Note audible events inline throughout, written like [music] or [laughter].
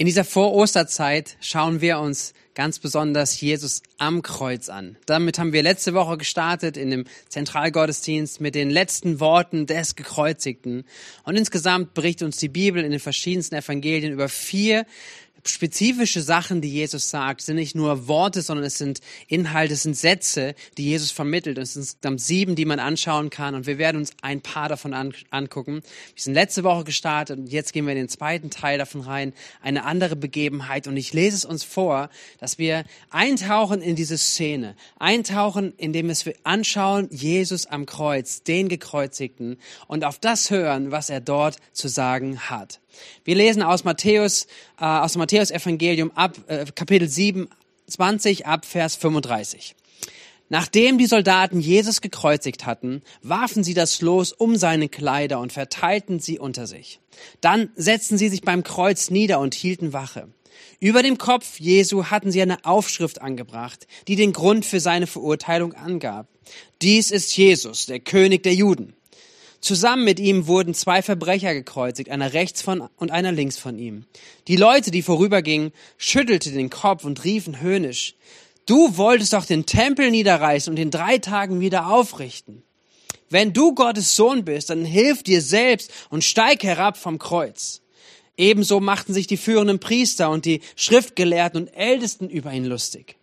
In dieser Vor-Osterzeit schauen wir uns ganz besonders Jesus am Kreuz an. Damit haben wir letzte Woche gestartet in dem Zentralgottesdienst mit den letzten Worten des Gekreuzigten. Und insgesamt berichtet uns die Bibel in den verschiedensten Evangelien über vier spezifische Sachen, die Jesus sagt, sind nicht nur Worte, sondern es sind Inhalte, es sind Sätze, die Jesus vermittelt. Es sind insgesamt sieben, die man anschauen kann und wir werden uns ein paar davon an, angucken. Wir sind letzte Woche gestartet und jetzt gehen wir in den zweiten Teil davon rein, eine andere Begebenheit und ich lese es uns vor, dass wir eintauchen in diese Szene, eintauchen, indem wir anschauen, Jesus am Kreuz, den Gekreuzigten und auf das hören, was er dort zu sagen hat. Wir lesen aus Matthäus, äh, aus dem Matthäus-Evangelium ab äh, Kapitel 7, 20 ab Vers 35. Nachdem die Soldaten Jesus gekreuzigt hatten, warfen sie das Los um seine Kleider und verteilten sie unter sich. Dann setzten sie sich beim Kreuz nieder und hielten Wache. Über dem Kopf Jesu hatten sie eine Aufschrift angebracht, die den Grund für seine Verurteilung angab. Dies ist Jesus, der König der Juden. Zusammen mit ihm wurden zwei Verbrecher gekreuzigt, einer rechts von und einer links von ihm. Die Leute, die vorübergingen, schüttelten den Kopf und riefen höhnisch, du wolltest doch den Tempel niederreißen und in drei Tagen wieder aufrichten. Wenn du Gottes Sohn bist, dann hilf dir selbst und steig herab vom Kreuz. Ebenso machten sich die führenden Priester und die Schriftgelehrten und Ältesten über ihn lustig.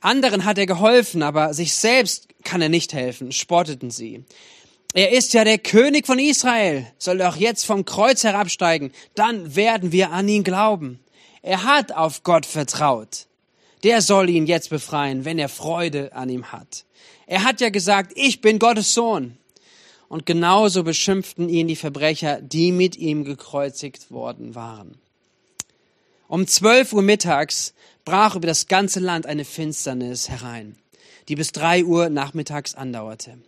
Anderen hat er geholfen, aber sich selbst kann er nicht helfen, spotteten sie. Er ist ja der König von Israel, soll doch jetzt vom Kreuz herabsteigen, dann werden wir an ihn glauben. Er hat auf Gott vertraut. Der soll ihn jetzt befreien, wenn er Freude an ihm hat. Er hat ja gesagt, ich bin Gottes Sohn. Und genauso beschimpften ihn die Verbrecher, die mit ihm gekreuzigt worden waren. Um zwölf Uhr mittags brach über das ganze Land eine Finsternis herein, die bis drei Uhr nachmittags andauerte.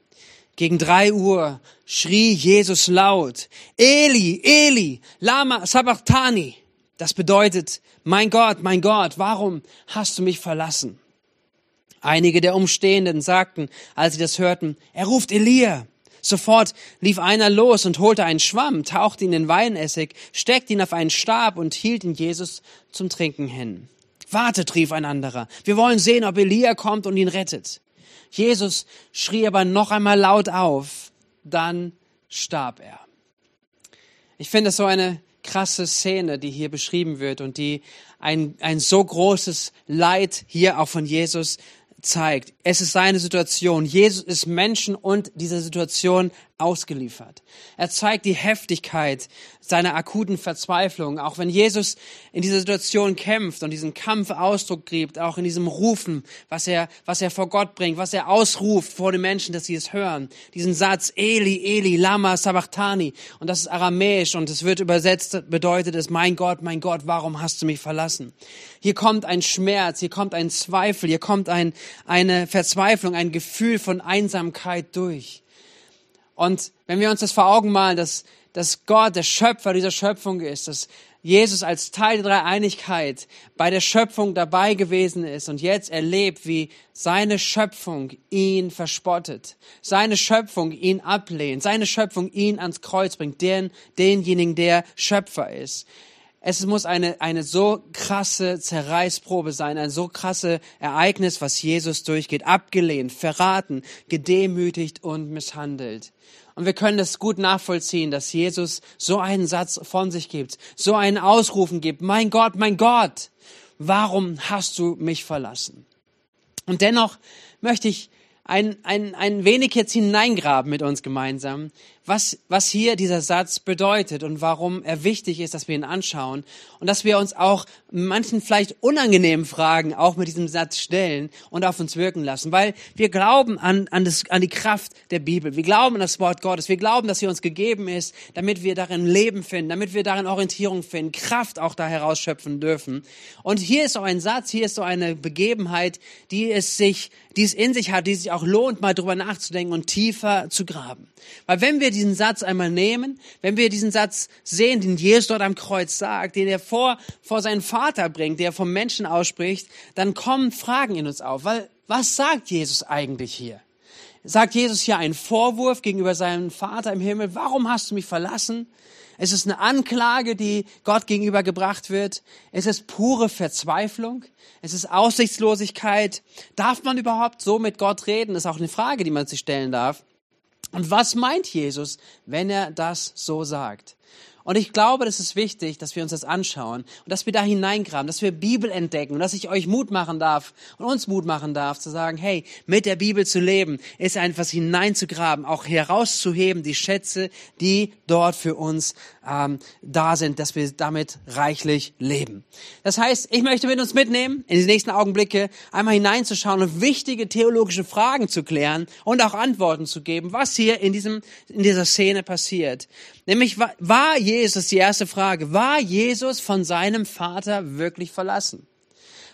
Gegen drei Uhr schrie Jesus laut, Eli, Eli, lama sabachthani. Das bedeutet, mein Gott, mein Gott, warum hast du mich verlassen? Einige der Umstehenden sagten, als sie das hörten, er ruft Elia. Sofort lief einer los und holte einen Schwamm, tauchte ihn in Weinessig, steckte ihn auf einen Stab und hielt ihn Jesus zum Trinken hin. Wartet, rief ein anderer. Wir wollen sehen, ob Elia kommt und ihn rettet. Jesus schrie aber noch einmal laut auf, dann starb er. Ich finde das so eine krasse Szene, die hier beschrieben wird und die ein, ein so großes Leid hier auch von Jesus zeigt. Es ist seine Situation. Jesus ist Menschen und dieser Situation ausgeliefert. Er zeigt die Heftigkeit seiner akuten Verzweiflung. Auch wenn Jesus in dieser Situation kämpft und diesen Kampf Ausdruck gibt, auch in diesem Rufen, was er, was er vor Gott bringt, was er ausruft vor den Menschen, dass sie es hören. Diesen Satz, Eli, Eli, Lama Sabachthani. Und das ist aramäisch und es wird übersetzt, bedeutet es, mein Gott, mein Gott, warum hast du mich verlassen? Hier kommt ein Schmerz, hier kommt ein Zweifel, hier kommt ein, eine Verzweiflung, ein Gefühl von Einsamkeit durch. Und wenn wir uns das vor Augen malen, dass, dass Gott der Schöpfer dieser Schöpfung ist, dass Jesus als Teil der Dreieinigkeit bei der Schöpfung dabei gewesen ist und jetzt erlebt, wie seine Schöpfung ihn verspottet, seine Schöpfung ihn ablehnt, seine Schöpfung ihn ans Kreuz bringt, den, denjenigen, der Schöpfer ist. Es muss eine, eine so krasse Zerreißprobe sein, ein so krasse Ereignis, was Jesus durchgeht, abgelehnt, verraten, gedemütigt und misshandelt. Und wir können das gut nachvollziehen, dass Jesus so einen Satz von sich gibt, so einen Ausrufen gibt, mein Gott, mein Gott, warum hast du mich verlassen? Und dennoch möchte ich ein, ein, ein wenig jetzt hineingraben mit uns gemeinsam, was, was hier dieser Satz bedeutet und warum er wichtig ist, dass wir ihn anschauen und dass wir uns auch manchen vielleicht unangenehmen Fragen auch mit diesem Satz stellen und auf uns wirken lassen, weil wir glauben an, an, das, an die Kraft der Bibel. Wir glauben an das Wort Gottes. Wir glauben, dass sie uns gegeben ist, damit wir darin Leben finden, damit wir darin Orientierung finden, Kraft auch da herausschöpfen dürfen. Und hier ist so ein Satz, hier ist so eine Begebenheit, die es sich, die es in sich hat, die sich auch lohnt, mal drüber nachzudenken und tiefer zu graben. Weil wenn wir diesen Satz einmal nehmen, wenn wir diesen Satz sehen, den Jesus dort am Kreuz sagt, den er vor, vor seinen Vater bringt, der vom Menschen ausspricht, dann kommen Fragen in uns auf. Weil, was sagt Jesus eigentlich hier? Sagt Jesus hier einen Vorwurf gegenüber seinem Vater im Himmel? Warum hast du mich verlassen? Es ist eine Anklage, die Gott gegenüber gebracht wird. Es ist pure Verzweiflung. Es ist Aussichtslosigkeit. Darf man überhaupt so mit Gott reden? Das ist auch eine Frage, die man sich stellen darf. Und was meint Jesus, wenn er das so sagt? Und ich glaube, das ist wichtig, dass wir uns das anschauen und dass wir da hineingraben, dass wir Bibel entdecken und dass ich euch Mut machen darf und uns Mut machen darf, zu sagen, hey, mit der Bibel zu leben, ist einfach hineinzugraben, auch herauszuheben, die Schätze, die dort für uns ähm, da sind, dass wir damit reichlich leben. Das heißt, ich möchte mit uns mitnehmen, in die nächsten Augenblicke einmal hineinzuschauen und wichtige theologische Fragen zu klären und auch Antworten zu geben, was hier in, diesem, in dieser Szene passiert. Nämlich, war Jesus, die erste Frage, war Jesus von seinem Vater wirklich verlassen?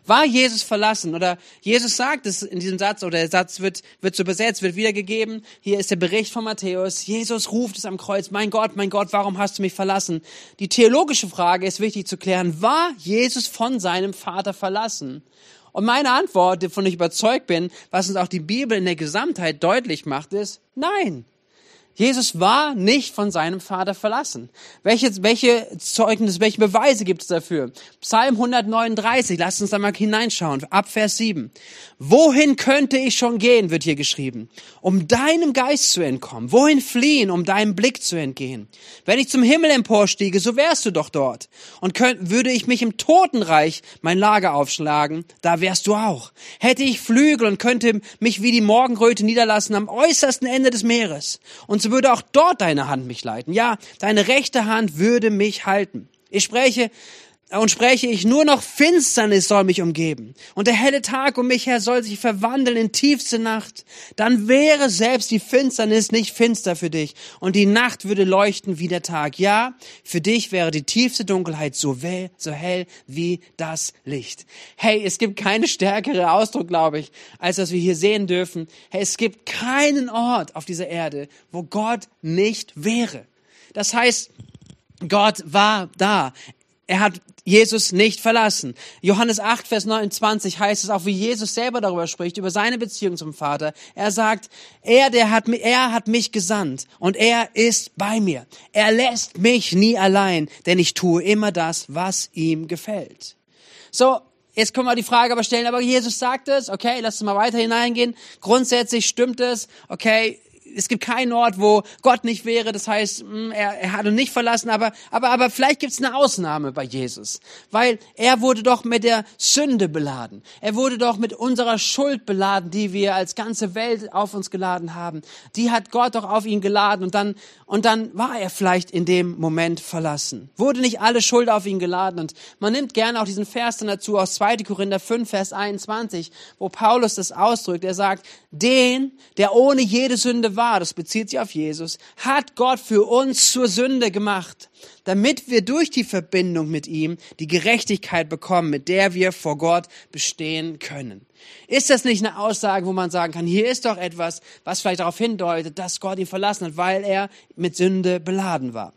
War Jesus verlassen? Oder Jesus sagt es in diesem Satz, oder der Satz wird, wird so besetzt, wird wiedergegeben. Hier ist der Bericht von Matthäus. Jesus ruft es am Kreuz, mein Gott, mein Gott, warum hast du mich verlassen? Die theologische Frage ist wichtig zu klären. War Jesus von seinem Vater verlassen? Und meine Antwort, wovon ich überzeugt bin, was uns auch die Bibel in der Gesamtheit deutlich macht, ist, nein. Jesus war nicht von seinem Vater verlassen. Welche, welche Zeugnis, welche Beweise gibt es dafür? Psalm 139, lasst uns da mal hineinschauen, ab Vers 7. Wohin könnte ich schon gehen, wird hier geschrieben, um deinem Geist zu entkommen? Wohin fliehen, um deinem Blick zu entgehen? Wenn ich zum Himmel emporstiege, so wärst du doch dort. Und könnt, würde ich mich im Totenreich mein Lager aufschlagen, da wärst du auch. Hätte ich Flügel und könnte mich wie die Morgenröte niederlassen am äußersten Ende des Meeres. Und so würde auch dort deine Hand mich leiten. Ja, deine rechte Hand würde mich halten. Ich spreche und spreche ich nur noch Finsternis soll mich umgeben und der helle Tag um mich her soll sich verwandeln in tiefste Nacht, dann wäre selbst die Finsternis nicht finster für dich und die Nacht würde leuchten wie der Tag. Ja, für dich wäre die tiefste Dunkelheit so, well, so hell wie das Licht. Hey, es gibt keine stärkere Ausdruck, glaube ich, als dass wir hier sehen dürfen. Hey, es gibt keinen Ort auf dieser Erde, wo Gott nicht wäre. Das heißt, Gott war da. Er hat Jesus nicht verlassen. Johannes 8, Vers 29 heißt es auch, wie Jesus selber darüber spricht, über seine Beziehung zum Vater. Er sagt, er, der hat, er hat mich gesandt und er ist bei mir. Er lässt mich nie allein, denn ich tue immer das, was ihm gefällt. So, Jetzt können wir die Frage aber stellen, aber Jesus sagt es, okay, lass uns mal weiter hineingehen. Grundsätzlich stimmt es, okay, es gibt keinen Ort, wo Gott nicht wäre. Das heißt, hm, er, er hat uns nicht verlassen, aber, aber, aber vielleicht gibt es eine Ausnahme bei Jesus. Weil er wurde doch mit der Sünde beladen. Er wurde doch mit unserer Schuld beladen, die wir als ganze Welt auf uns geladen haben. Die hat Gott doch auf ihn geladen und dann, und dann war er vielleicht in dem Moment verlassen. Wurde nicht alle Schuld auf ihn geladen. Und man nimmt gerne auch diesen Vers dann dazu aus 2. Korinther 5, Vers 21, wo Paulus das ausdrückt. Er sagt, den, der ohne jede Sünde war, das bezieht sich auf Jesus, hat Gott für uns zur Sünde gemacht, damit wir durch die Verbindung mit ihm die Gerechtigkeit bekommen, mit der wir vor Gott bestehen können. Ist das nicht eine Aussage, wo man sagen kann, hier ist doch etwas, was vielleicht darauf hindeutet, dass Gott ihn verlassen hat, weil er mit Sünde beladen war?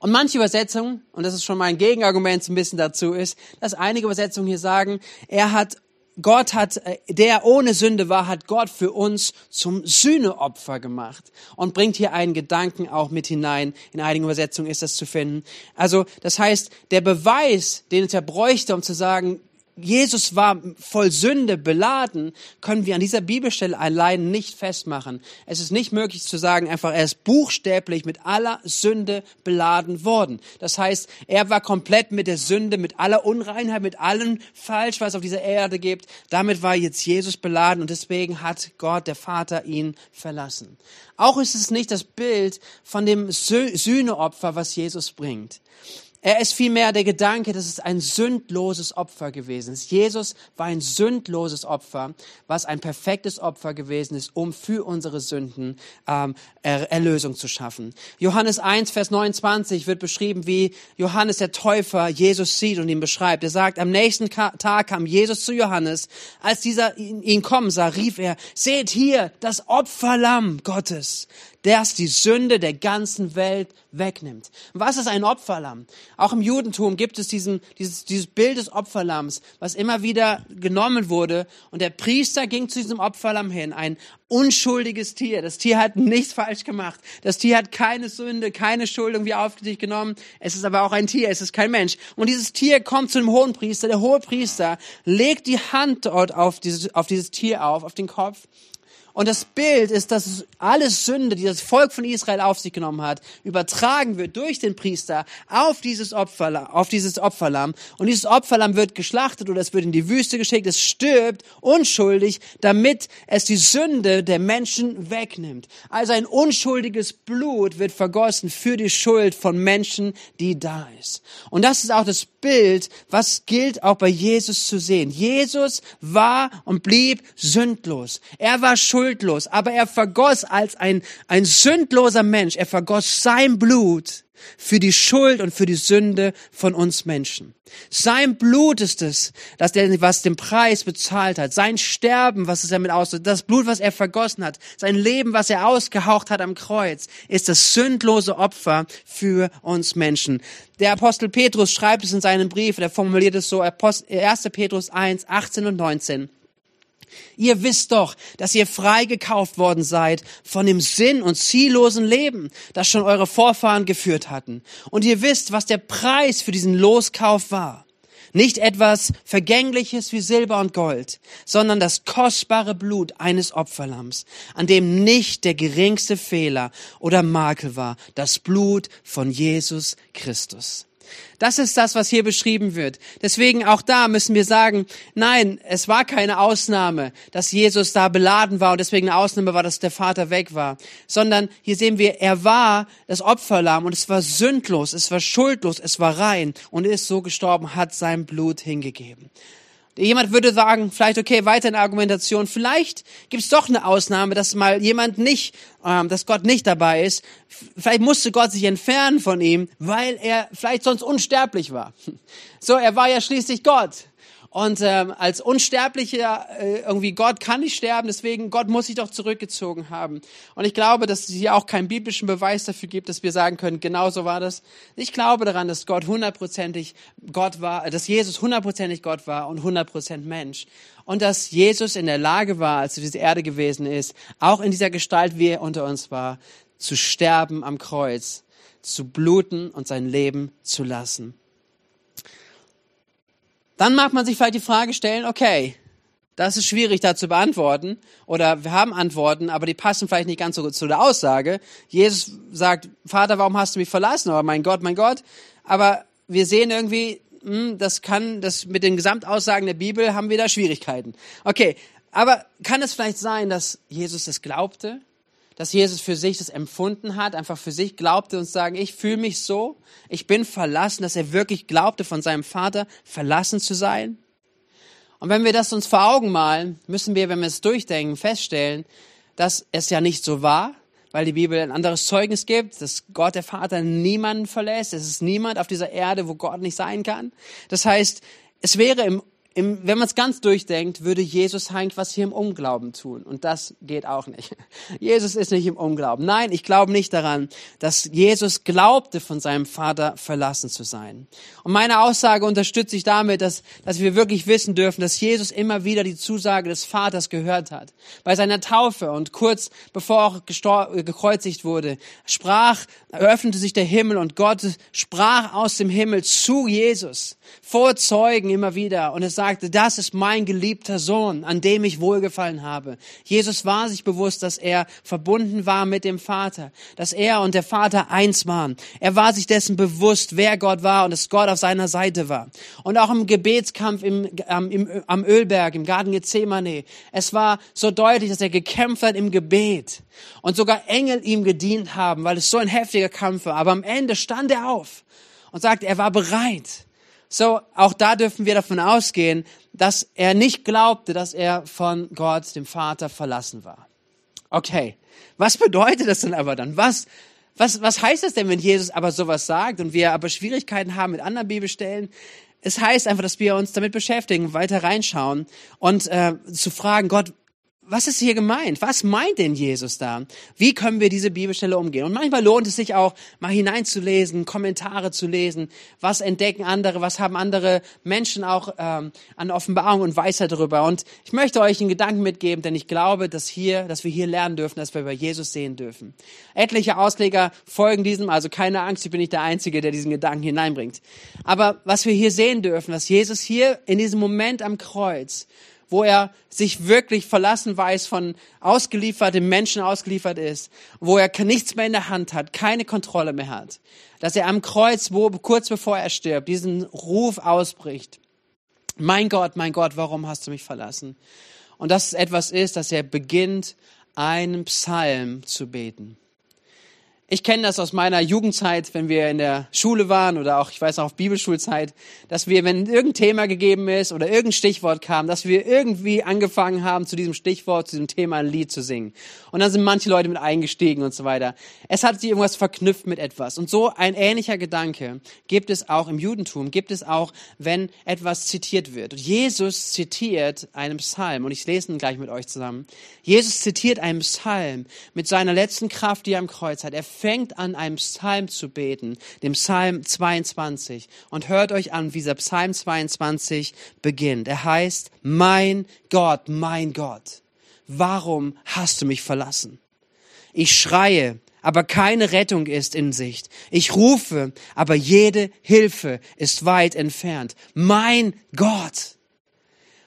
Und manche Übersetzungen, und das ist schon mein Gegenargument so ein bisschen dazu, ist, dass einige Übersetzungen hier sagen, er hat Gott hat, äh, der ohne Sünde war, hat Gott für uns zum Sühneopfer gemacht und bringt hier einen Gedanken auch mit hinein. In einigen Übersetzungen ist das zu finden. Also, das heißt, der Beweis, den es ja bräuchte, um zu sagen, Jesus war voll Sünde beladen, können wir an dieser Bibelstelle allein nicht festmachen. Es ist nicht möglich zu sagen, einfach er ist buchstäblich mit aller Sünde beladen worden. Das heißt, er war komplett mit der Sünde, mit aller Unreinheit, mit allem falsch, was es auf dieser Erde gibt. Damit war jetzt Jesus beladen und deswegen hat Gott, der Vater, ihn verlassen. Auch ist es nicht das Bild von dem Sühneopfer, was Jesus bringt. Er ist vielmehr der Gedanke, dass es ein sündloses Opfer gewesen ist. Jesus war ein sündloses Opfer, was ein perfektes Opfer gewesen ist, um für unsere Sünden ähm, Erlösung zu schaffen. Johannes 1, Vers 29 wird beschrieben, wie Johannes der Täufer Jesus sieht und ihn beschreibt. Er sagt, am nächsten Tag kam Jesus zu Johannes. Als dieser ihn kommen sah, rief er, seht hier das Opferlamm Gottes, das die Sünde der ganzen Welt wegnimmt. Was ist ein Opferlamm? Auch im Judentum gibt es diesen, dieses, dieses Bild des Opferlamms, was immer wieder genommen wurde. Und der Priester ging zu diesem Opferlamm hin, ein unschuldiges Tier. Das Tier hat nichts falsch gemacht. Das Tier hat keine Sünde, keine Schuld irgendwie auf sich genommen. Es ist aber auch ein Tier, es ist kein Mensch. Und dieses Tier kommt zu dem Hohenpriester. Der Hohepriester legt die Hand dort auf dieses, auf dieses Tier auf, auf den Kopf und das Bild ist, dass alles Sünde, die das Volk von Israel auf sich genommen hat, übertragen wird durch den Priester auf dieses Opferlamm, auf dieses Opferlamm. Und dieses Opferlamm wird geschlachtet oder es wird in die Wüste geschickt. Es stirbt unschuldig, damit es die Sünde der Menschen wegnimmt. Also ein unschuldiges Blut wird vergossen für die Schuld von Menschen, die da ist. Und das ist auch das Bild, was gilt auch bei Jesus zu sehen. Jesus war und blieb sündlos. Er war schuldlos, aber er vergoss als ein, ein sündloser Mensch, er vergoss sein Blut für die Schuld und für die Sünde von uns Menschen. Sein Blut ist es, dass der, was den Preis bezahlt hat. Sein Sterben, was es damit ausdrückt, das Blut, was er vergossen hat, sein Leben, was er ausgehaucht hat am Kreuz, ist das sündlose Opfer für uns Menschen. Der Apostel Petrus schreibt es in seinem Brief, der formuliert es so, 1. Petrus 1, 18 und 19. Ihr wisst doch, dass ihr freigekauft worden seid von dem Sinn und ziellosen Leben, das schon eure Vorfahren geführt hatten. Und ihr wisst, was der Preis für diesen Loskauf war. Nicht etwas Vergängliches wie Silber und Gold, sondern das kostbare Blut eines Opferlamms, an dem nicht der geringste Fehler oder Makel war, das Blut von Jesus Christus. Das ist das, was hier beschrieben wird. Deswegen auch da müssen wir sagen, nein, es war keine Ausnahme, dass Jesus da beladen war und deswegen eine Ausnahme war, dass der Vater weg war, sondern hier sehen wir, er war das Opferlamm und es war sündlos, es war schuldlos, es war rein und ist so gestorben, hat sein Blut hingegeben. Jemand würde sagen, vielleicht okay, weiter in Argumentation, vielleicht gibt es doch eine Ausnahme, dass mal jemand nicht, ähm, dass Gott nicht dabei ist. Vielleicht musste Gott sich entfernen von ihm, weil er vielleicht sonst unsterblich war. So, er war ja schließlich Gott. Und ähm, als unsterblicher äh, irgendwie Gott kann nicht sterben, deswegen Gott muss sich doch zurückgezogen haben. Und ich glaube, dass es hier auch keinen biblischen Beweis dafür gibt, dass wir sagen können, genau so war das. Ich glaube daran, dass Gott hundertprozentig Gott war, dass Jesus hundertprozentig Gott war und hundertprozentig Mensch. Und dass Jesus in der Lage war, als er diese Erde gewesen ist, auch in dieser Gestalt, wie er unter uns war, zu sterben am Kreuz, zu bluten und sein Leben zu lassen. Dann mag man sich vielleicht die Frage stellen, okay, das ist schwierig da zu beantworten oder wir haben Antworten, aber die passen vielleicht nicht ganz so gut zu der Aussage. Jesus sagt, Vater, warum hast du mich verlassen? Oder mein Gott, mein Gott. Aber wir sehen irgendwie, hm, das kann, das mit den Gesamtaussagen der Bibel haben wir da Schwierigkeiten. Okay, aber kann es vielleicht sein, dass Jesus das glaubte? Dass Jesus für sich das empfunden hat, einfach für sich glaubte und sagen, ich fühle mich so, ich bin verlassen, dass er wirklich glaubte, von seinem Vater verlassen zu sein. Und wenn wir das uns vor Augen malen, müssen wir, wenn wir es durchdenken, feststellen, dass es ja nicht so war, weil die Bibel ein anderes Zeugnis gibt, dass Gott der Vater niemanden verlässt. Es ist niemand auf dieser Erde, wo Gott nicht sein kann. Das heißt, es wäre im im, wenn man es ganz durchdenkt, würde Jesus eigentlich was hier im Unglauben tun. Und das geht auch nicht. [laughs] Jesus ist nicht im Unglauben. Nein, ich glaube nicht daran, dass Jesus glaubte, von seinem Vater verlassen zu sein. Und meine Aussage unterstütze ich damit, dass, dass wir wirklich wissen dürfen, dass Jesus immer wieder die Zusage des Vaters gehört hat. Bei seiner Taufe und kurz bevor er gekreuzigt wurde, sprach, eröffnete sich der Himmel und Gott sprach aus dem Himmel zu Jesus, vor Zeugen immer wieder. Und es sagte, das ist mein geliebter Sohn, an dem ich wohlgefallen habe. Jesus war sich bewusst, dass er verbunden war mit dem Vater, dass er und der Vater eins waren. Er war sich dessen bewusst, wer Gott war und dass Gott auf seiner Seite war. Und auch im Gebetskampf im, am, im, am Ölberg, im Garten Gethsemane, es war so deutlich, dass er gekämpft hat im Gebet und sogar Engel ihm gedient haben, weil es so ein heftiger Kampf war. Aber am Ende stand er auf und sagte, er war bereit so, auch da dürfen wir davon ausgehen, dass er nicht glaubte, dass er von Gott, dem Vater, verlassen war. Okay, was bedeutet das denn aber dann? Was, was, was heißt das denn, wenn Jesus aber sowas sagt und wir aber Schwierigkeiten haben mit anderen Bibelstellen? Es heißt einfach, dass wir uns damit beschäftigen, weiter reinschauen und äh, zu fragen, Gott, was ist hier gemeint? Was meint denn Jesus da? Wie können wir diese Bibelstelle umgehen? Und manchmal lohnt es sich auch, mal hineinzulesen, Kommentare zu lesen. Was entdecken andere? Was haben andere Menschen auch ähm, an Offenbarung und Weisheit darüber? Und ich möchte euch einen Gedanken mitgeben, denn ich glaube, dass hier, dass wir hier lernen dürfen, dass wir über Jesus sehen dürfen. Etliche Ausleger folgen diesem, also keine Angst, ich bin nicht der Einzige, der diesen Gedanken hineinbringt. Aber was wir hier sehen dürfen, was Jesus hier in diesem Moment am Kreuz wo er sich wirklich verlassen weiß, von ausgeliefertem Menschen ausgeliefert ist, wo er nichts mehr in der Hand hat, keine Kontrolle mehr hat, dass er am Kreuz, wo kurz bevor er stirbt, diesen Ruf ausbricht. Mein Gott, mein Gott, warum hast du mich verlassen? Und dass es etwas ist, dass er beginnt, einen Psalm zu beten. Ich kenne das aus meiner Jugendzeit, wenn wir in der Schule waren oder auch, ich weiß auch, auf Bibelschulzeit, dass wir, wenn irgendein Thema gegeben ist oder irgendein Stichwort kam, dass wir irgendwie angefangen haben, zu diesem Stichwort, zu diesem Thema ein Lied zu singen. Und dann sind manche Leute mit eingestiegen und so weiter. Es hat sich irgendwas verknüpft mit etwas. Und so ein ähnlicher Gedanke gibt es auch im Judentum, gibt es auch, wenn etwas zitiert wird. Und Jesus zitiert einen Psalm und ich lese ihn gleich mit euch zusammen. Jesus zitiert einen Psalm mit seiner letzten Kraft, die er am Kreuz hat. Er fängt an, einem Psalm zu beten, dem Psalm 22. Und hört euch an, wie dieser Psalm 22 beginnt. Er heißt, mein Gott, mein Gott, warum hast du mich verlassen? Ich schreie, aber keine Rettung ist in Sicht. Ich rufe, aber jede Hilfe ist weit entfernt. Mein Gott.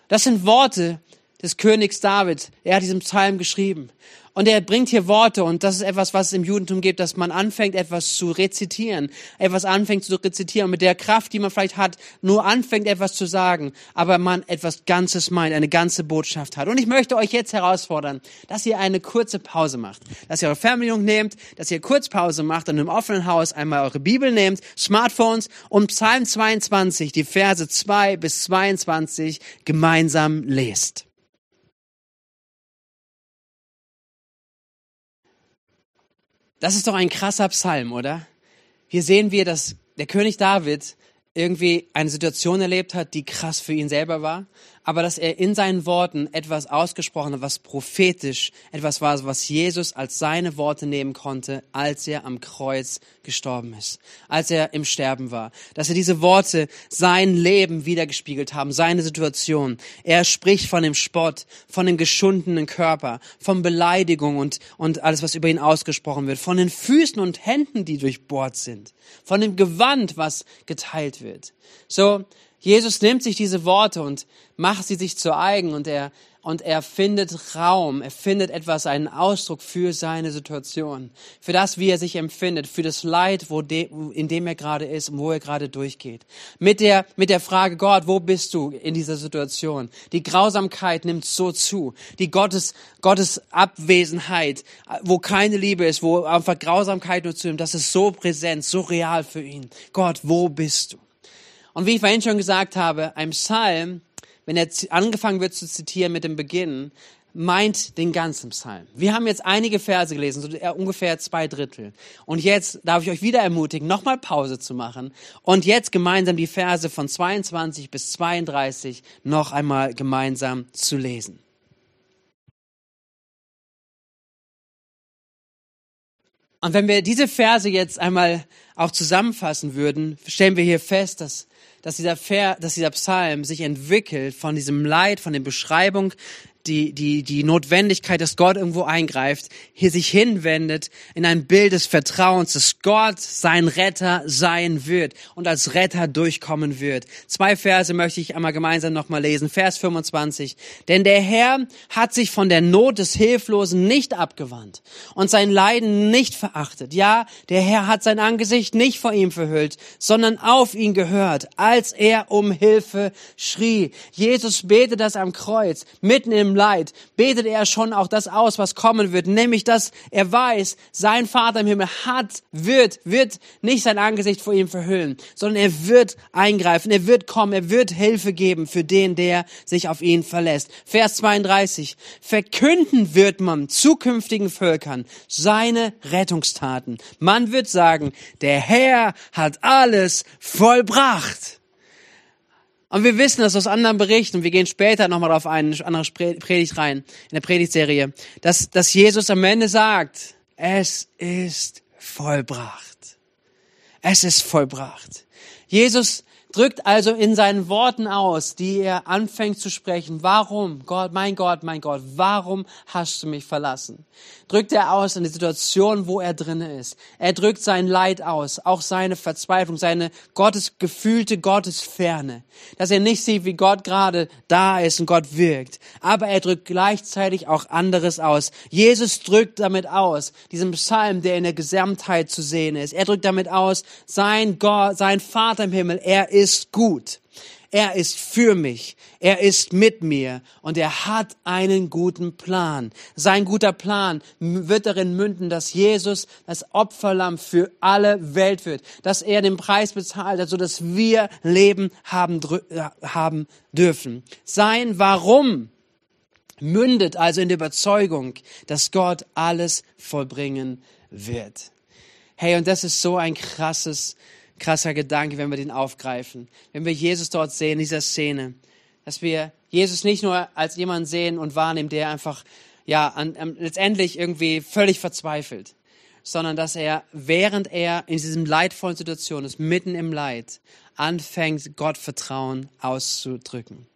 Das sind Worte des Königs David. Er hat diesen Psalm geschrieben. Und er bringt hier Worte und das ist etwas, was es im Judentum gibt, dass man anfängt, etwas zu rezitieren, etwas anfängt zu rezitieren mit der Kraft, die man vielleicht hat, nur anfängt, etwas zu sagen, aber man etwas Ganzes meint, eine ganze Botschaft hat. Und ich möchte euch jetzt herausfordern, dass ihr eine kurze Pause macht, dass ihr eure Fernbedienung nehmt, dass ihr kurz Pause macht und im offenen Haus einmal eure Bibel nehmt, Smartphones und Psalm 22, die Verse 2 bis 22 gemeinsam lest. Das ist doch ein krasser Psalm, oder? Hier sehen wir, dass der König David irgendwie eine Situation erlebt hat, die krass für ihn selber war, aber dass er in seinen Worten etwas ausgesprochen hat, was prophetisch etwas war, was Jesus als seine Worte nehmen konnte, als er am Kreuz gestorben ist, als er im Sterben war. Dass er diese Worte sein Leben wiedergespiegelt haben, seine Situation. Er spricht von dem Spott, von dem geschundenen Körper, von Beleidigung und, und alles, was über ihn ausgesprochen wird, von den Füßen und Händen, die durchbohrt sind, von dem Gewand, was geteilt wird. So, Jesus nimmt sich diese Worte und macht sie sich zu eigen und er, und er findet Raum, er findet etwas, einen Ausdruck für seine Situation, für das, wie er sich empfindet, für das Leid, wo de, in dem er gerade ist und wo er gerade durchgeht. Mit der, mit der Frage, Gott, wo bist du in dieser Situation? Die Grausamkeit nimmt so zu, die Gottes, Gottes Abwesenheit, wo keine Liebe ist, wo einfach Grausamkeit nur zunimmt, das ist so präsent, so real für ihn. Gott, wo bist du? Und wie ich vorhin schon gesagt habe, ein Psalm, wenn er angefangen wird zu zitieren mit dem Beginn, meint den ganzen Psalm. Wir haben jetzt einige Verse gelesen, so ungefähr zwei Drittel. Und jetzt darf ich euch wieder ermutigen, nochmal Pause zu machen und jetzt gemeinsam die Verse von 22 bis 32 noch einmal gemeinsam zu lesen. Und wenn wir diese Verse jetzt einmal auch zusammenfassen würden, stellen wir hier fest, dass dass dieser, Ver, dass dieser Psalm sich entwickelt von diesem Leid, von der Beschreibung die, die, die Notwendigkeit, dass Gott irgendwo eingreift, hier sich hinwendet in ein Bild des Vertrauens, dass Gott sein Retter sein wird und als Retter durchkommen wird. Zwei Verse möchte ich einmal gemeinsam nochmal lesen. Vers 25. Denn der Herr hat sich von der Not des Hilflosen nicht abgewandt und sein Leiden nicht verachtet. Ja, der Herr hat sein Angesicht nicht vor ihm verhüllt, sondern auf ihn gehört, als er um Hilfe schrie. Jesus betet das am Kreuz, mitten im Leid betet er schon auch das aus, was kommen wird, nämlich dass er weiß, sein Vater im Himmel hat, wird, wird nicht sein Angesicht vor ihm verhüllen, sondern er wird eingreifen, er wird kommen, er wird Hilfe geben für den, der sich auf ihn verlässt. Vers 32. Verkünden wird man zukünftigen Völkern seine Rettungstaten. Man wird sagen, der Herr hat alles vollbracht. Und wir wissen das aus anderen Berichten, wir gehen später nochmal auf eine andere Predigt rein, in der Predigtserie, dass, dass Jesus am Ende sagt, es ist vollbracht. Es ist vollbracht. Jesus drückt also in seinen Worten aus, die er anfängt zu sprechen, warum, Gott, mein Gott, mein Gott, warum hast du mich verlassen? Drückt er aus in die Situation, wo er drinne ist. Er drückt sein Leid aus, auch seine Verzweiflung, seine Gottes gefühlte Gottesferne, dass er nicht sieht, wie Gott gerade da ist und Gott wirkt, aber er drückt gleichzeitig auch anderes aus. Jesus drückt damit aus, diesen Psalm, der in der Gesamtheit zu sehen ist. Er drückt damit aus, sein Gott, sein Vater im Himmel, er ist ist gut. Er ist für mich. Er ist mit mir und er hat einen guten Plan. Sein guter Plan wird darin münden, dass Jesus das Opferlamm für alle Welt wird, dass er den Preis bezahlt hat, so dass wir Leben haben, äh, haben dürfen. Sein Warum mündet also in der Überzeugung, dass Gott alles vollbringen wird. Hey, und das ist so ein krasses krasser Gedanke, wenn wir den aufgreifen. Wenn wir Jesus dort sehen, in dieser Szene, dass wir Jesus nicht nur als jemanden sehen und wahrnehmen, der einfach, ja, an, an, letztendlich irgendwie völlig verzweifelt, sondern dass er, während er in diesem leidvollen Situation ist, mitten im Leid, anfängt, Gott Vertrauen auszudrücken.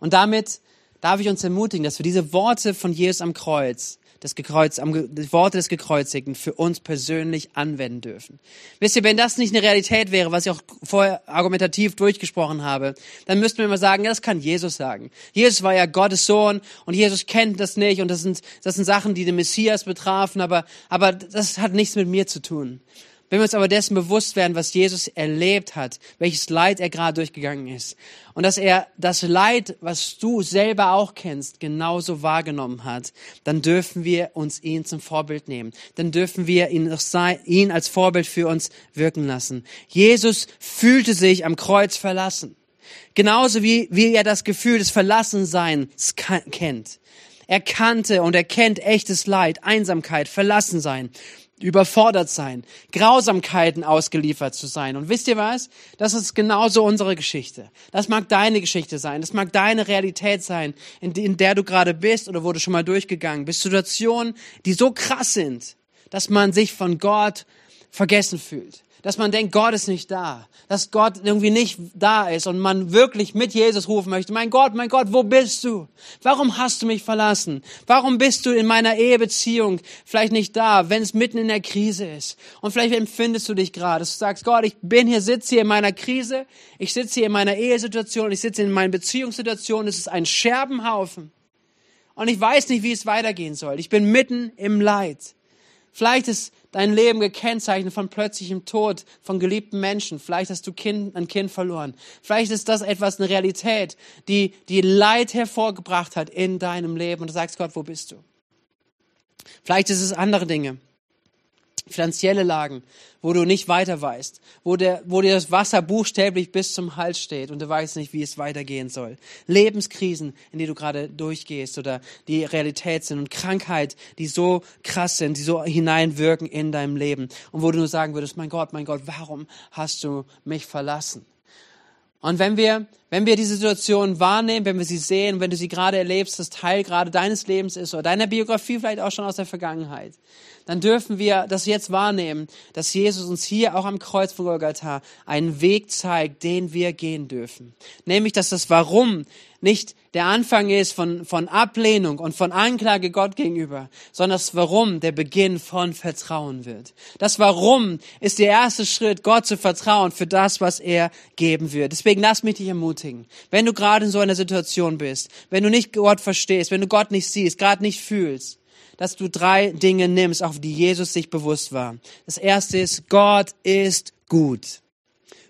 Und damit darf ich uns ermutigen, dass wir diese Worte von Jesus am Kreuz des Gekreuz, am, die Worte des Gekreuzigten für uns persönlich anwenden dürfen. Wisst ihr, wenn das nicht eine Realität wäre, was ich auch vorher argumentativ durchgesprochen habe, dann müssten wir immer sagen, ja, das kann Jesus sagen. Jesus war ja Gottes Sohn und Jesus kennt das nicht und das sind, das sind Sachen, die den Messias betrafen, aber, aber das hat nichts mit mir zu tun. Wenn wir uns aber dessen bewusst werden, was Jesus erlebt hat, welches Leid er gerade durchgegangen ist und dass er das Leid, was du selber auch kennst, genauso wahrgenommen hat, dann dürfen wir uns ihn zum Vorbild nehmen. Dann dürfen wir ihn, ihn als Vorbild für uns wirken lassen. Jesus fühlte sich am Kreuz verlassen. Genauso wie, wie er das Gefühl des Verlassenseins kennt. Er kannte und er kennt echtes Leid, Einsamkeit, Verlassensein überfordert sein, Grausamkeiten ausgeliefert zu sein. Und wisst ihr was? Das ist genauso unsere Geschichte. Das mag deine Geschichte sein. Das mag deine Realität sein, in, der du gerade bist oder wo du schon mal durchgegangen bist. Situationen, die so krass sind, dass man sich von Gott vergessen fühlt dass man denkt, Gott ist nicht da, dass Gott irgendwie nicht da ist und man wirklich mit Jesus rufen möchte, mein Gott, mein Gott, wo bist du? Warum hast du mich verlassen? Warum bist du in meiner Ehebeziehung vielleicht nicht da, wenn es mitten in der Krise ist? Und vielleicht empfindest du dich gerade, du sagst, Gott, ich bin hier, sitze hier in meiner Krise, ich sitze hier in meiner Ehesituation, ich sitze in meiner Beziehungssituation, es ist ein Scherbenhaufen. Und ich weiß nicht, wie es weitergehen soll. Ich bin mitten im Leid. Vielleicht ist dein Leben gekennzeichnet von plötzlichem Tod von geliebten Menschen. Vielleicht hast du kind, ein Kind verloren. Vielleicht ist das etwas, eine Realität, die, die Leid hervorgebracht hat in deinem Leben. Und du sagst, Gott, wo bist du? Vielleicht ist es andere Dinge finanzielle Lagen, wo du nicht weiter weißt, wo, der, wo dir das Wasser buchstäblich bis zum Hals steht und du weißt nicht, wie es weitergehen soll. Lebenskrisen, in die du gerade durchgehst oder die Realität sind und Krankheit, die so krass sind, die so hineinwirken in deinem Leben und wo du nur sagen würdest, mein Gott, mein Gott, warum hast du mich verlassen? Und wenn wir, wenn wir diese Situation wahrnehmen, wenn wir sie sehen, wenn du sie gerade erlebst, das Teil gerade deines Lebens ist oder deiner Biografie vielleicht auch schon aus der Vergangenheit, dann dürfen wir das jetzt wahrnehmen, dass Jesus uns hier auch am Kreuz von Golgatha einen Weg zeigt, den wir gehen dürfen. Nämlich, dass das Warum nicht der Anfang ist von, von Ablehnung und von Anklage Gott gegenüber, sondern das Warum der Beginn von Vertrauen wird. Das Warum ist der erste Schritt, Gott zu vertrauen für das, was er geben wird. Deswegen lass mich dich ermutigen. Wenn du gerade in so einer Situation bist, wenn du nicht Gott verstehst, wenn du Gott nicht siehst, gerade nicht fühlst, dass du drei Dinge nimmst, auf die Jesus sich bewusst war. Das erste ist, Gott ist gut.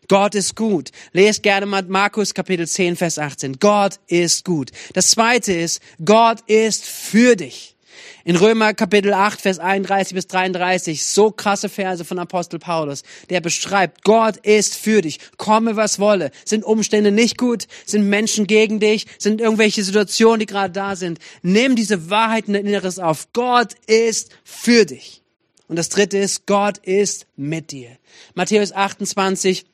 Gott ist gut. Lest gerne mal Markus Kapitel 10, Vers 18. Gott ist gut. Das zweite ist, Gott ist für dich. In Römer Kapitel 8, Vers 31 bis 33, so krasse Verse von Apostel Paulus, der beschreibt, Gott ist für dich, komme was wolle. Sind Umstände nicht gut? Sind Menschen gegen dich? Sind irgendwelche Situationen, die gerade da sind? Nimm diese Wahrheit in dein Inneres auf. Gott ist für dich. Und das dritte ist, Gott ist mit dir. Matthäus 28,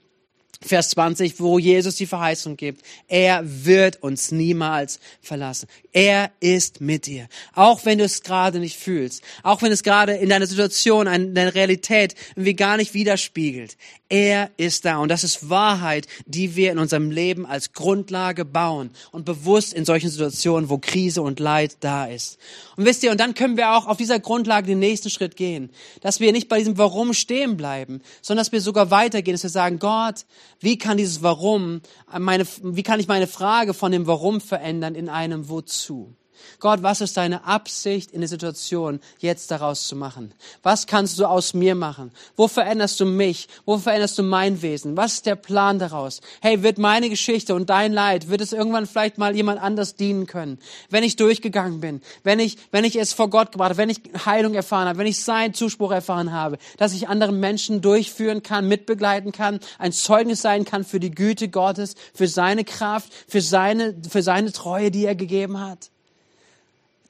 Vers 20, wo Jesus die Verheißung gibt. Er wird uns niemals verlassen. Er ist mit dir. Auch wenn du es gerade nicht fühlst. Auch wenn es gerade in deiner Situation, in deiner Realität irgendwie gar nicht widerspiegelt. Er ist da. Und das ist Wahrheit, die wir in unserem Leben als Grundlage bauen und bewusst in solchen Situationen, wo Krise und Leid da ist. Und wisst ihr, und dann können wir auch auf dieser Grundlage den nächsten Schritt gehen. Dass wir nicht bei diesem Warum stehen bleiben, sondern dass wir sogar weitergehen, dass wir sagen, Gott, wie kann dieses Warum, meine, wie kann ich meine Frage von dem Warum verändern in einem Wozu? Gott, was ist deine Absicht in der Situation, jetzt daraus zu machen? Was kannst du aus mir machen? Wo veränderst du mich? Wo veränderst du mein Wesen? Was ist der Plan daraus? Hey, wird meine Geschichte und dein Leid, wird es irgendwann vielleicht mal jemand anders dienen können? Wenn ich durchgegangen bin, wenn ich, wenn ich es vor Gott gebracht habe, wenn ich Heilung erfahren habe, wenn ich seinen Zuspruch erfahren habe, dass ich anderen Menschen durchführen kann, mitbegleiten kann, ein Zeugnis sein kann für die Güte Gottes, für seine Kraft, für seine, für seine Treue, die er gegeben hat.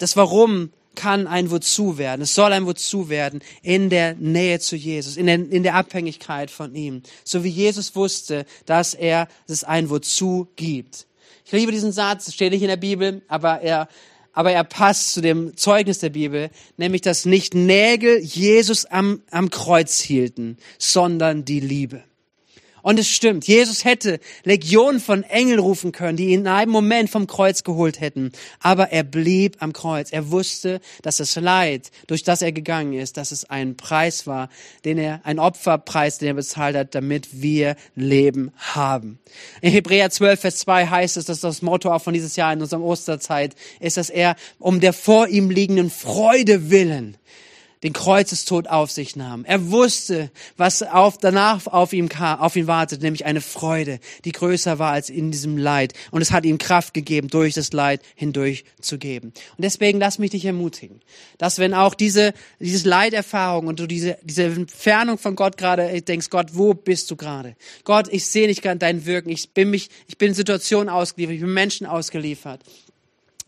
Das Warum kann ein Wozu werden. Es soll ein Wozu werden in der Nähe zu Jesus, in der, in der Abhängigkeit von ihm. So wie Jesus wusste, dass er es ein Wozu gibt. Ich liebe diesen Satz, steht nicht in der Bibel, aber er, aber er passt zu dem Zeugnis der Bibel, nämlich dass nicht Nägel Jesus am, am Kreuz hielten, sondern die Liebe. Und es stimmt, Jesus hätte Legionen von Engeln rufen können, die ihn in einem Moment vom Kreuz geholt hätten. Aber er blieb am Kreuz. Er wusste, dass das Leid, durch das er gegangen ist, dass es ein Preis war, den er, ein Opferpreis, den er bezahlt hat, damit wir Leben haben. In Hebräer 12, Vers 2 heißt es, dass das Motto auch von dieses Jahr in unserem Osterzeit ist, dass er um der vor ihm liegenden Freude willen den Kreuzestod auf sich nahm. Er wusste, was auf, danach auf ihm kam, auf ihn wartet, nämlich eine Freude, die größer war als in diesem Leid. Und es hat ihm Kraft gegeben, durch das Leid hindurch zu geben. Und deswegen lass mich dich ermutigen, dass wenn auch diese, dieses Leiderfahrung und du diese, diese Entfernung von Gott gerade denkst, Gott, wo bist du gerade? Gott, ich sehe nicht gerade dein Wirken. Ich bin mich, ich bin Situationen ausgeliefert, ich bin Menschen ausgeliefert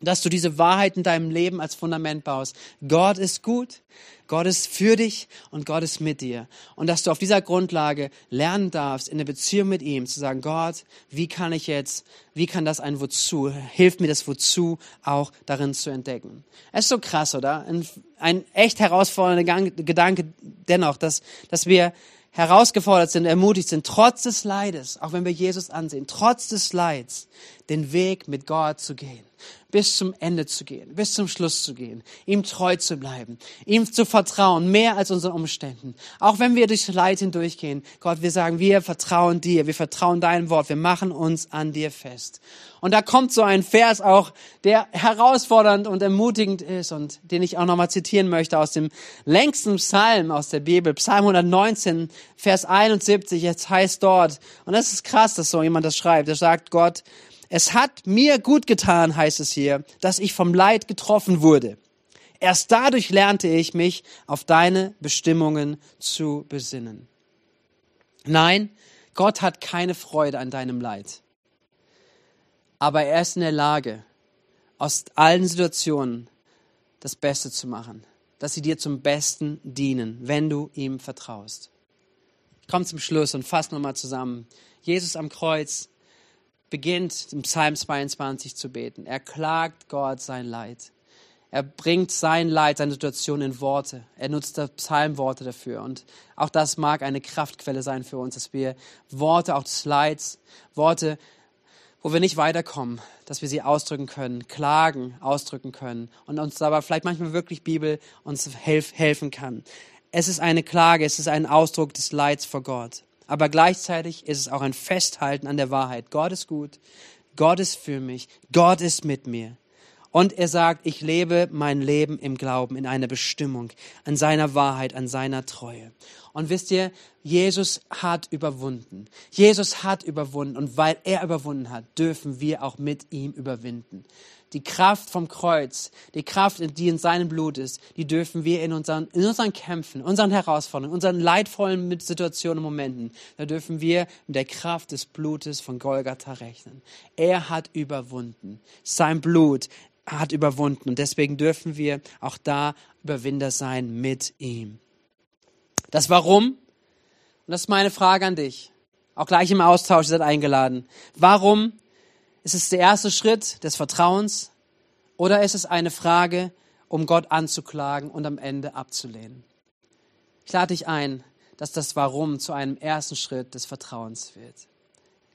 dass du diese Wahrheit in deinem Leben als Fundament baust. Gott ist gut, Gott ist für dich und Gott ist mit dir. Und dass du auf dieser Grundlage lernen darfst, in der Beziehung mit ihm zu sagen, Gott, wie kann ich jetzt, wie kann das ein Wozu, hilft mir das Wozu auch darin zu entdecken. Es ist so krass, oder? Ein, ein echt herausfordernder Gedanke dennoch, dass, dass wir herausgefordert sind, ermutigt sind, trotz des Leides, auch wenn wir Jesus ansehen, trotz des Leids, den Weg mit Gott zu gehen bis zum Ende zu gehen, bis zum Schluss zu gehen, ihm treu zu bleiben, ihm zu vertrauen, mehr als unseren Umständen. Auch wenn wir durch Leid hindurchgehen, Gott, wir sagen, wir vertrauen dir, wir vertrauen deinem Wort, wir machen uns an dir fest. Und da kommt so ein Vers auch, der herausfordernd und ermutigend ist und den ich auch nochmal zitieren möchte aus dem längsten Psalm aus der Bibel, Psalm 119, Vers 71, jetzt heißt dort, und das ist krass, dass so jemand das schreibt, da sagt Gott, es hat mir gut getan, heißt es hier, dass ich vom Leid getroffen wurde. Erst dadurch lernte ich mich auf deine Bestimmungen zu besinnen. Nein, Gott hat keine Freude an deinem Leid. Aber er ist in der Lage, aus allen Situationen das Beste zu machen, dass sie dir zum Besten dienen, wenn du ihm vertraust. Ich komme zum Schluss und fasse nochmal zusammen. Jesus am Kreuz beginnt im Psalm 22 zu beten. Er klagt Gott sein Leid. Er bringt sein Leid, seine Situation in Worte. Er nutzt Psalmworte dafür. Und auch das mag eine Kraftquelle sein für uns, dass wir Worte auch des Leids, Worte, wo wir nicht weiterkommen, dass wir sie ausdrücken können, klagen, ausdrücken können und uns dabei vielleicht manchmal wirklich Bibel uns helfen kann. Es ist eine Klage, es ist ein Ausdruck des Leids vor Gott. Aber gleichzeitig ist es auch ein Festhalten an der Wahrheit. Gott ist gut, Gott ist für mich, Gott ist mit mir. Und er sagt, ich lebe mein Leben im Glauben, in einer Bestimmung, an seiner Wahrheit, an seiner Treue. Und wisst ihr, Jesus hat überwunden. Jesus hat überwunden. Und weil er überwunden hat, dürfen wir auch mit ihm überwinden die Kraft vom Kreuz, die Kraft, die in seinem Blut ist, die dürfen wir in unseren, in unseren Kämpfen, unseren Herausforderungen, unseren leidvollen Situationen und Momenten, da dürfen wir mit der Kraft des Blutes von Golgatha rechnen. Er hat überwunden. Sein Blut hat überwunden und deswegen dürfen wir auch da Überwinder sein mit ihm. Das Warum, und das ist meine Frage an dich. Auch gleich im Austausch seid eingeladen. Warum? Ist es der erste Schritt des Vertrauens oder ist es eine Frage, um Gott anzuklagen und am Ende abzulehnen? Ich lade dich ein, dass das Warum zu einem ersten Schritt des Vertrauens wird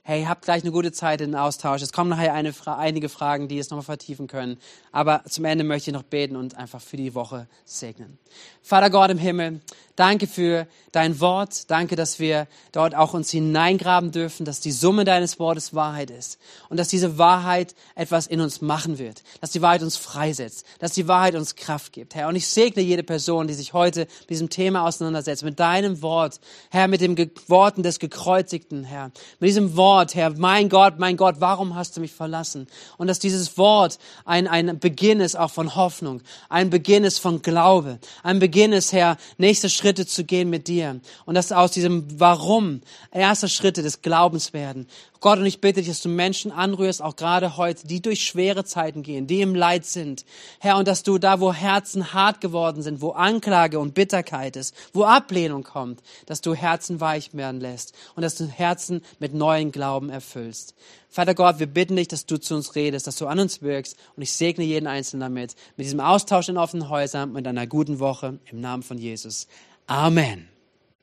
hey, habt gleich eine gute Zeit in den Austausch. Es kommen nachher eine, einige Fragen, die es nochmal vertiefen können. Aber zum Ende möchte ich noch beten und einfach für die Woche segnen. Vater Gott im Himmel, danke für dein Wort. Danke, dass wir dort auch uns hineingraben dürfen, dass die Summe deines Wortes Wahrheit ist. Und dass diese Wahrheit etwas in uns machen wird. Dass die Wahrheit uns freisetzt. Dass die Wahrheit uns Kraft gibt, Herr. Und ich segne jede Person, die sich heute mit diesem Thema auseinandersetzt. Mit deinem Wort, Herr, mit den Worten des Gekreuzigten, Herr. Mit diesem Wort, Herr, mein Gott, mein Gott, warum hast du mich verlassen? Und dass dieses Wort ein, ein Beginn ist auch von Hoffnung, ein Beginn ist von Glaube, ein Beginn ist, Herr, nächste Schritte zu gehen mit dir. Und dass aus diesem Warum erste Schritte des Glaubens werden. Gott, und ich bitte dich, dass du Menschen anrührst, auch gerade heute, die durch schwere Zeiten gehen, die im Leid sind. Herr, und dass du da, wo Herzen hart geworden sind, wo Anklage und Bitterkeit ist, wo Ablehnung kommt, dass du Herzen weich werden lässt und dass du Herzen mit neuen Glauben erfüllst. Vater Gott, wir bitten dich, dass du zu uns redest, dass du an uns wirkst und ich segne jeden Einzelnen damit, mit diesem Austausch in offenen Häusern, mit einer guten Woche im Namen von Jesus. Amen.